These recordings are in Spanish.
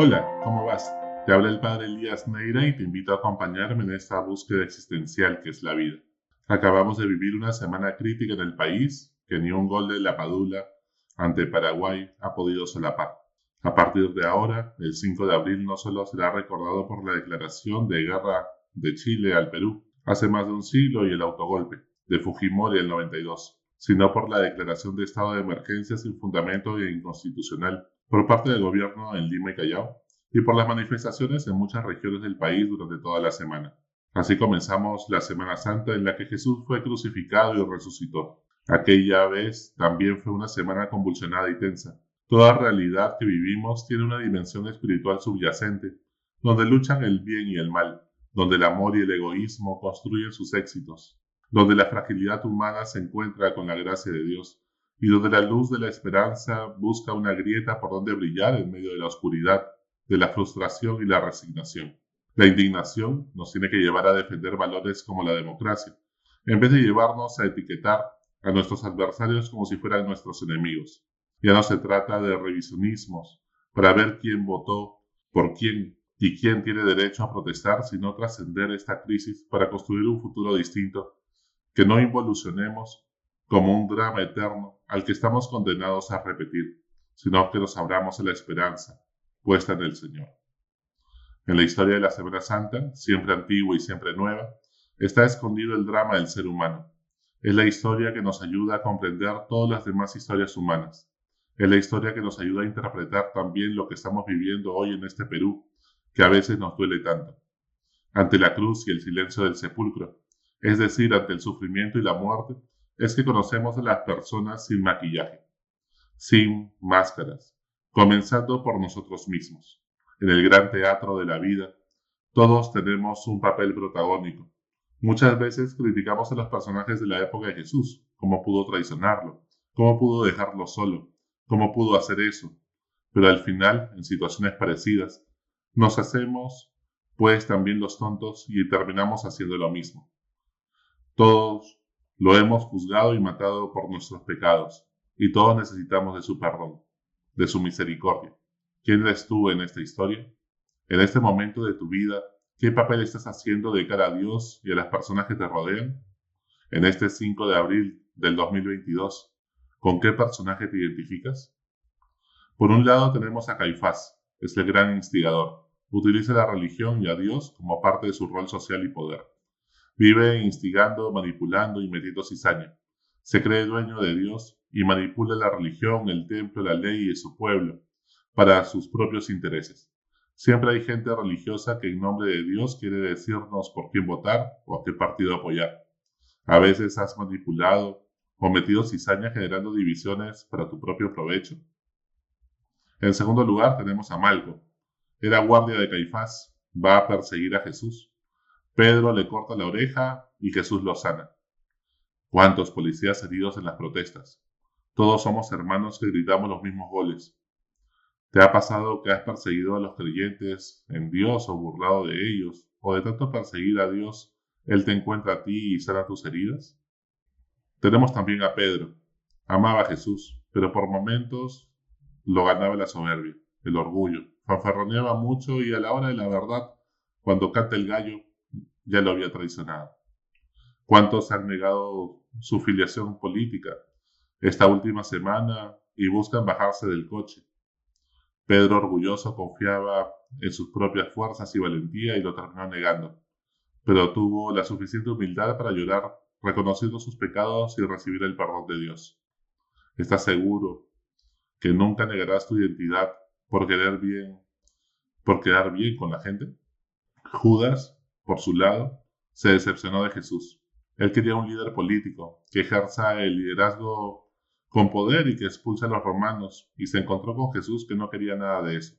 Hola, ¿cómo vas? Te habla el padre Elías Neira y te invito a acompañarme en esta búsqueda existencial que es la vida. Acabamos de vivir una semana crítica en el país que ni un gol de la Padula ante Paraguay ha podido solapar. A partir de ahora, el 5 de abril no solo será recordado por la declaración de guerra de Chile al Perú hace más de un siglo y el autogolpe de Fujimori el 92, sino por la declaración de estado de emergencia sin fundamento e inconstitucional por parte del gobierno en Lima y Callao y por las manifestaciones en muchas regiones del país durante toda la semana. Así comenzamos la Semana Santa en la que Jesús fue crucificado y resucitó. Aquella vez también fue una semana convulsionada y tensa. Toda realidad que vivimos tiene una dimensión espiritual subyacente, donde luchan el bien y el mal, donde el amor y el egoísmo construyen sus éxitos, donde la fragilidad humana se encuentra con la gracia de Dios, y donde la luz de la esperanza busca una grieta por donde brillar en medio de la oscuridad, de la frustración y la resignación. La indignación nos tiene que llevar a defender valores como la democracia, en vez de llevarnos a etiquetar a nuestros adversarios como si fueran nuestros enemigos. Ya no se trata de revisionismos para ver quién votó por quién y quién tiene derecho a protestar, sino trascender esta crisis para construir un futuro distinto, que no involucionemos como un drama eterno al que estamos condenados a repetir, sino que nos abramos a la esperanza puesta en el Señor. En la historia de la Semana Santa, siempre antigua y siempre nueva, está escondido el drama del ser humano. Es la historia que nos ayuda a comprender todas las demás historias humanas. Es la historia que nos ayuda a interpretar también lo que estamos viviendo hoy en este Perú, que a veces nos duele tanto. Ante la cruz y el silencio del sepulcro, es decir, ante el sufrimiento y la muerte, es que conocemos a las personas sin maquillaje, sin máscaras, comenzando por nosotros mismos. En el gran teatro de la vida, todos tenemos un papel protagónico. Muchas veces criticamos a los personajes de la época de Jesús, cómo pudo traicionarlo, cómo pudo dejarlo solo, cómo pudo hacer eso. Pero al final, en situaciones parecidas, nos hacemos, pues, también los tontos y terminamos haciendo lo mismo. Todos lo hemos juzgado y matado por nuestros pecados, y todos necesitamos de su perdón, de su misericordia. ¿Quién eres tú en esta historia? En este momento de tu vida, ¿qué papel estás haciendo de cara a Dios y a las personas que te rodean? En este 5 de abril del 2022, ¿con qué personaje te identificas? Por un lado tenemos a Caifás, es el gran instigador, utiliza la religión y a Dios como parte de su rol social y poder. Vive instigando, manipulando y metiendo cizaña. Se cree dueño de Dios y manipula la religión, el templo, la ley y su pueblo para sus propios intereses. Siempre hay gente religiosa que en nombre de Dios quiere decirnos por quién votar o a qué partido apoyar. A veces has manipulado o metido cizaña generando divisiones para tu propio provecho. En segundo lugar tenemos a Malco, era guardia de Caifás, va a perseguir a Jesús. Pedro le corta la oreja y Jesús lo sana. ¿Cuántos policías heridos en las protestas? Todos somos hermanos que gritamos los mismos goles. ¿Te ha pasado que has perseguido a los creyentes en Dios o burlado de ellos? ¿O de tanto perseguir a Dios, Él te encuentra a ti y sana tus heridas? Tenemos también a Pedro. Amaba a Jesús, pero por momentos lo ganaba la soberbia, el orgullo, fanfarroneaba mucho y a la hora de la verdad, cuando canta el gallo, ya lo había traicionado. ¿Cuántos han negado su filiación política esta última semana y buscan bajarse del coche? Pedro orgulloso confiaba en sus propias fuerzas y valentía y lo terminó negando, pero tuvo la suficiente humildad para llorar reconociendo sus pecados y recibir el perdón de Dios. ¿Estás seguro que nunca negarás tu identidad por querer bien, por quedar bien con la gente. Judas, por su lado, se decepcionó de Jesús. Él quería un líder político que ejerza el liderazgo con poder y que expulse a los romanos, y se encontró con Jesús que no quería nada de eso.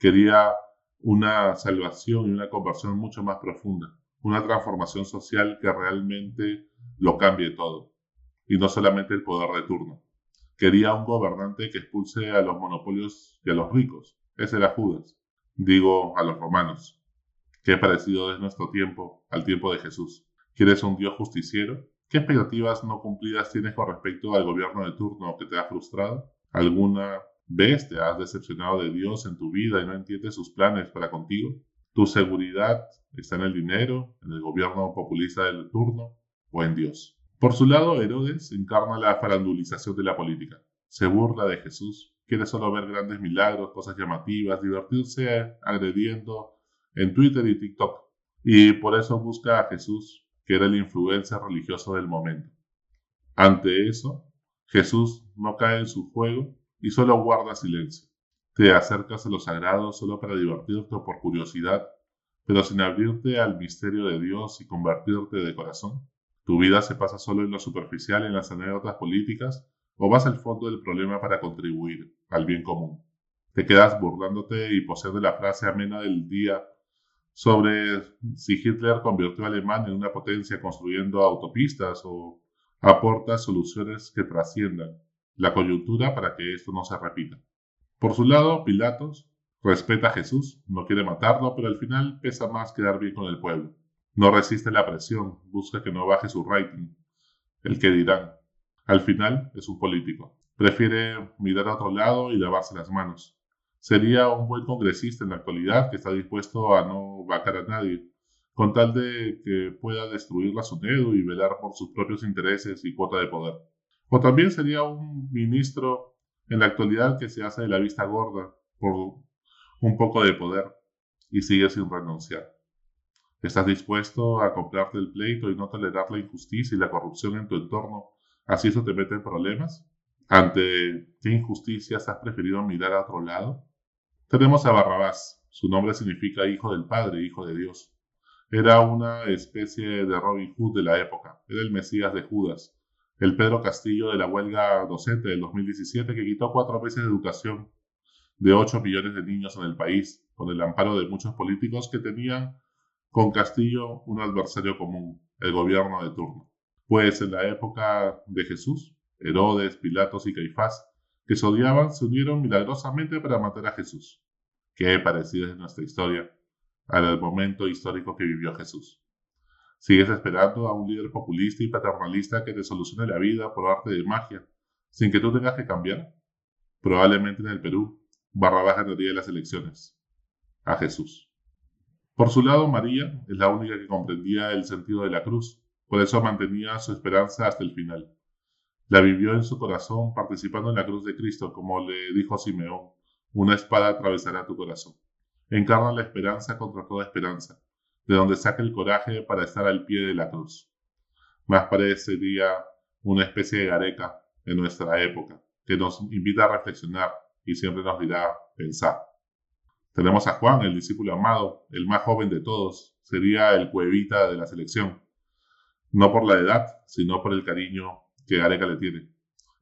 Quería una salvación y una conversión mucho más profunda, una transformación social que realmente lo cambie todo, y no solamente el poder de turno quería un gobernante que expulse a los monopolios y a los ricos. Ese era Judas. Digo a los romanos. Qué parecido es nuestro tiempo al tiempo de Jesús. ¿Quieres un Dios justiciero? ¿Qué expectativas no cumplidas tienes con respecto al gobierno de turno que te ha frustrado? ¿Alguna ¿Ves? ¿Te has decepcionado de Dios en tu vida y no entiendes sus planes para contigo? ¿Tu seguridad está en el dinero, en el gobierno populista del turno o en Dios? Por su lado, Herodes encarna la farandulización de la política. Se burla de Jesús, quiere solo ver grandes milagros, cosas llamativas, divertirse agrediendo en Twitter y TikTok. Y por eso busca a Jesús, que era el influencer religioso del momento. Ante eso, Jesús no cae en su juego y solo guarda silencio. Te acercas a lo sagrado solo para divertirte o por curiosidad, pero sin abrirte al misterio de Dios y convertirte de corazón. Tu vida se pasa solo en lo superficial, en las anécdotas políticas, o vas al fondo del problema para contribuir al bien común. Te quedas burlándote y posees la frase amena del día sobre si Hitler convirtió a Alemania en una potencia construyendo autopistas o aporta soluciones que trasciendan la coyuntura para que esto no se repita. Por su lado, Pilatos respeta a Jesús, no quiere matarlo, pero al final pesa más quedar bien con el pueblo. No resiste la presión, busca que no baje su rating, el que dirán. Al final es un político. Prefiere mirar a otro lado y lavarse las manos. Sería un buen congresista en la actualidad que está dispuesto a no vacar a nadie, con tal de que pueda destruir la SUNEDU y velar por sus propios intereses y cuota de poder. O también sería un ministro en la actualidad que se hace de la vista gorda por un poco de poder y sigue sin renunciar. ¿Estás dispuesto a comprarte el pleito y no tolerar la injusticia y la corrupción en tu entorno? ¿Así eso te mete en problemas? ¿Ante qué injusticias has preferido mirar a otro lado? Tenemos a Barrabás. Su nombre significa hijo del Padre, hijo de Dios. Era una especie de Robin Hood de la época. Era el Mesías de Judas el Pedro Castillo de la huelga docente del 2017 que quitó cuatro veces de educación de 8 millones de niños en el país, con el amparo de muchos políticos que tenían con Castillo un adversario común, el gobierno de turno. Pues en la época de Jesús, Herodes, Pilatos y Caifás, que se odiaban, se unieron milagrosamente para matar a Jesús. Qué parecido es nuestra historia al momento histórico que vivió Jesús. Sigues esperando a un líder populista y paternalista que te solucione la vida por arte de magia, sin que tú tengas que cambiar. Probablemente en el Perú, Barrabás ganaría las elecciones. A Jesús. Por su lado, María es la única que comprendía el sentido de la cruz, por eso mantenía su esperanza hasta el final. La vivió en su corazón participando en la cruz de Cristo, como le dijo Simeón, una espada atravesará tu corazón. Encarna la esperanza contra toda esperanza, de donde saca el coraje para estar al pie de la cruz. Más parecería una especie de gareca en nuestra época, que nos invita a reflexionar y siempre nos dirá pensar. Tenemos a Juan, el discípulo amado, el más joven de todos, sería el cuevita de la selección, no por la edad, sino por el cariño que Gareca le tiene.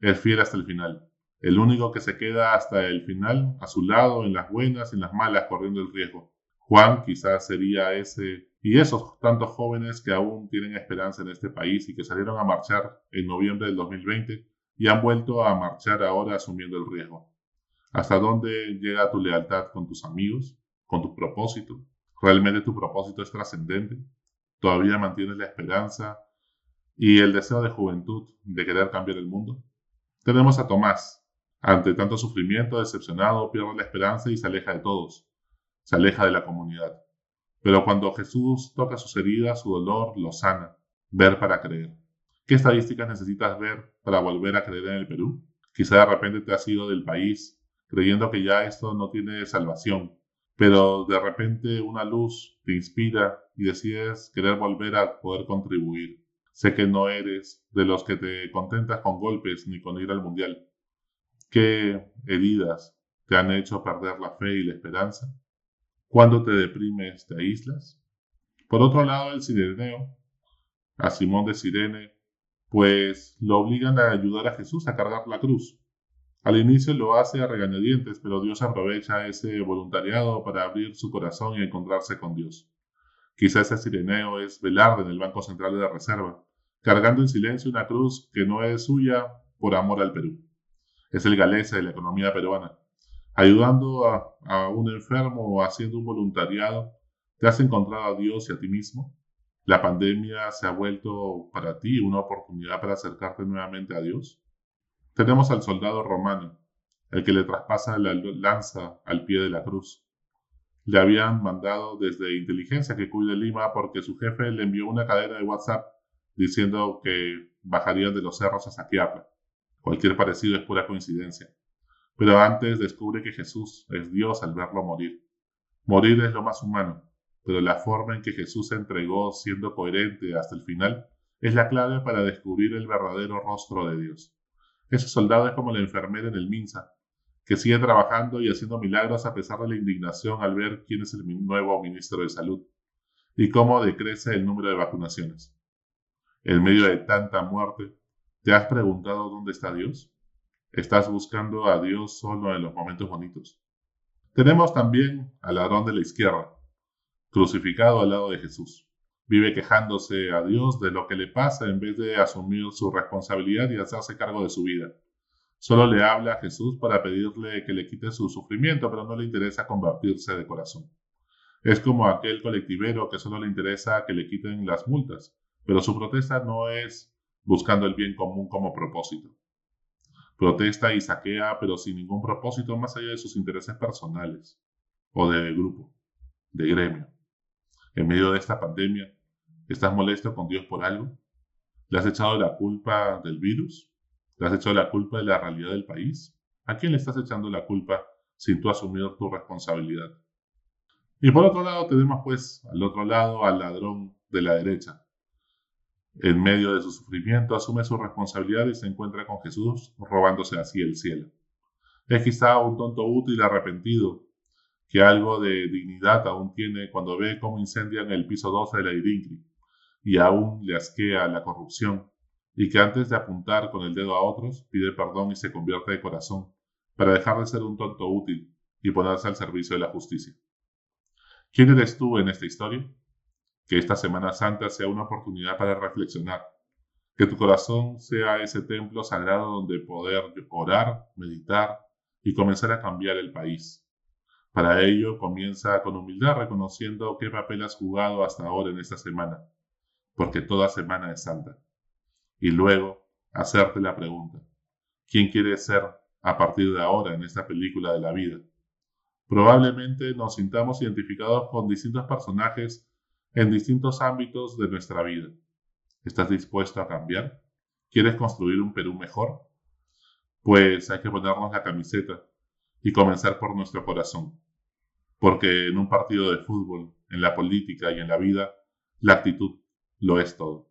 Es fiel hasta el final, el único que se queda hasta el final a su lado en las buenas en las malas corriendo el riesgo. Juan quizás sería ese y esos tantos jóvenes que aún tienen esperanza en este país y que salieron a marchar en noviembre del 2020 y han vuelto a marchar ahora asumiendo el riesgo. ¿Hasta dónde llega tu lealtad con tus amigos, con tu propósito? ¿Realmente tu propósito es trascendente? ¿Todavía mantienes la esperanza y el deseo de juventud de querer cambiar el mundo? Tenemos a Tomás. Ante tanto sufrimiento, decepcionado, pierde la esperanza y se aleja de todos se aleja de la comunidad. Pero cuando Jesús toca sus heridas, su dolor lo sana. Ver para creer. ¿Qué estadísticas necesitas ver para volver a creer en el Perú? Quizá de repente te has ido del país creyendo que ya esto no tiene salvación, pero de repente una luz te inspira y decides querer volver a poder contribuir. Sé que no eres de los que te contentas con golpes ni con ir al mundial. ¿Qué heridas te han hecho perder la fe y la esperanza? Cuando te deprimes, te aíslas. Por otro lado, el sireneo, a Simón de Sirene, pues lo obligan a ayudar a Jesús a cargar la cruz. Al inicio lo hace a regañadientes, pero Dios aprovecha ese voluntariado para abrir su corazón y encontrarse con Dios. Quizá ese sireneo es Velarde en el Banco Central de la Reserva, cargando en silencio una cruz que no es suya por amor al Perú. Es el galese de la economía peruana, ayudando a, un enfermo o haciendo un voluntariado, ¿te has encontrado a Dios y a ti mismo? ¿La pandemia se ha vuelto para ti una oportunidad para acercarte nuevamente a Dios? Tenemos al soldado romano, el que le traspasa la lanza al pie de la cruz. Le habían mandado desde inteligencia que cuide Lima porque su jefe le envió una cadena de WhatsApp diciendo que bajarían de los cerros a saquearla. Cualquier parecido es pura coincidencia. Pero antes descubre que Jesús es Dios al verlo morir. Morir es lo más humano, pero la forma en que Jesús se entregó siendo coherente hasta el final es la clave para descubrir el verdadero rostro de Dios. Ese soldado es como la enfermera en el Minsa, que sigue trabajando y haciendo milagros a pesar de la indignación al ver quién es el nuevo ministro de Salud y cómo decrece el número de vacunaciones. En medio de tanta muerte, ¿te has preguntado dónde está Dios? ¿Estás buscando a Dios solo en los momentos bonitos? Tenemos también al ladrón de la izquierda, crucificado al lado de Jesús. Vive quejándose a Dios de lo que le pasa en vez de asumir su responsabilidad y hacerse cargo de su vida. Solo le habla a Jesús para pedirle que le quite su sufrimiento, pero no le interesa convertirse de corazón. Es como aquel colectivero que solo le interesa que le quiten las multas, pero su protesta no es buscando el bien común como propósito. Protesta y saquea, pero sin ningún propósito más allá de sus intereses personales o de grupo, de gremio. En medio de esta pandemia, ¿estás molesto con Dios por algo? ¿Le has echado la culpa del virus? ¿Le has echado la culpa de la realidad del país? ¿A quién le estás echando la culpa sin tú asumir tu responsabilidad? Y por otro lado tenemos pues al otro lado al ladrón de la derecha. En medio de su sufrimiento asume su responsabilidad y se encuentra con Jesús robándose así el cielo. Es quizá un tonto útil arrepentido que algo de dignidad aún tiene cuando ve cómo incendian el piso 12 de la Irincri y aún le asquea la corrupción y que antes de apuntar con el dedo a otros pide perdón y se convierte de corazón para dejar de ser un tonto útil y ponerse al servicio de la justicia. ¿Quién eres tú en esta historia? Que esta Semana Santa sea una oportunidad para reflexionar, que tu corazón sea ese templo sagrado donde poder orar, meditar y comenzar a cambiar el país para ello, comienza con humildad reconociendo qué papel has jugado hasta ahora en esta semana, porque toda semana es santa. Y luego, hacerte la pregunta, ¿quién quieres ser a partir de ahora en esta película de la vida? Probablemente nos sintamos identificados con distintos personajes en distintos ámbitos de nuestra vida. ¿Estás dispuesto a cambiar? ¿Quieres construir un Perú mejor? Pues hay que ponernos la camiseta y comenzar por nuestro corazón porque en un partido de fútbol, en la política y en la vida, la actitud lo es todo.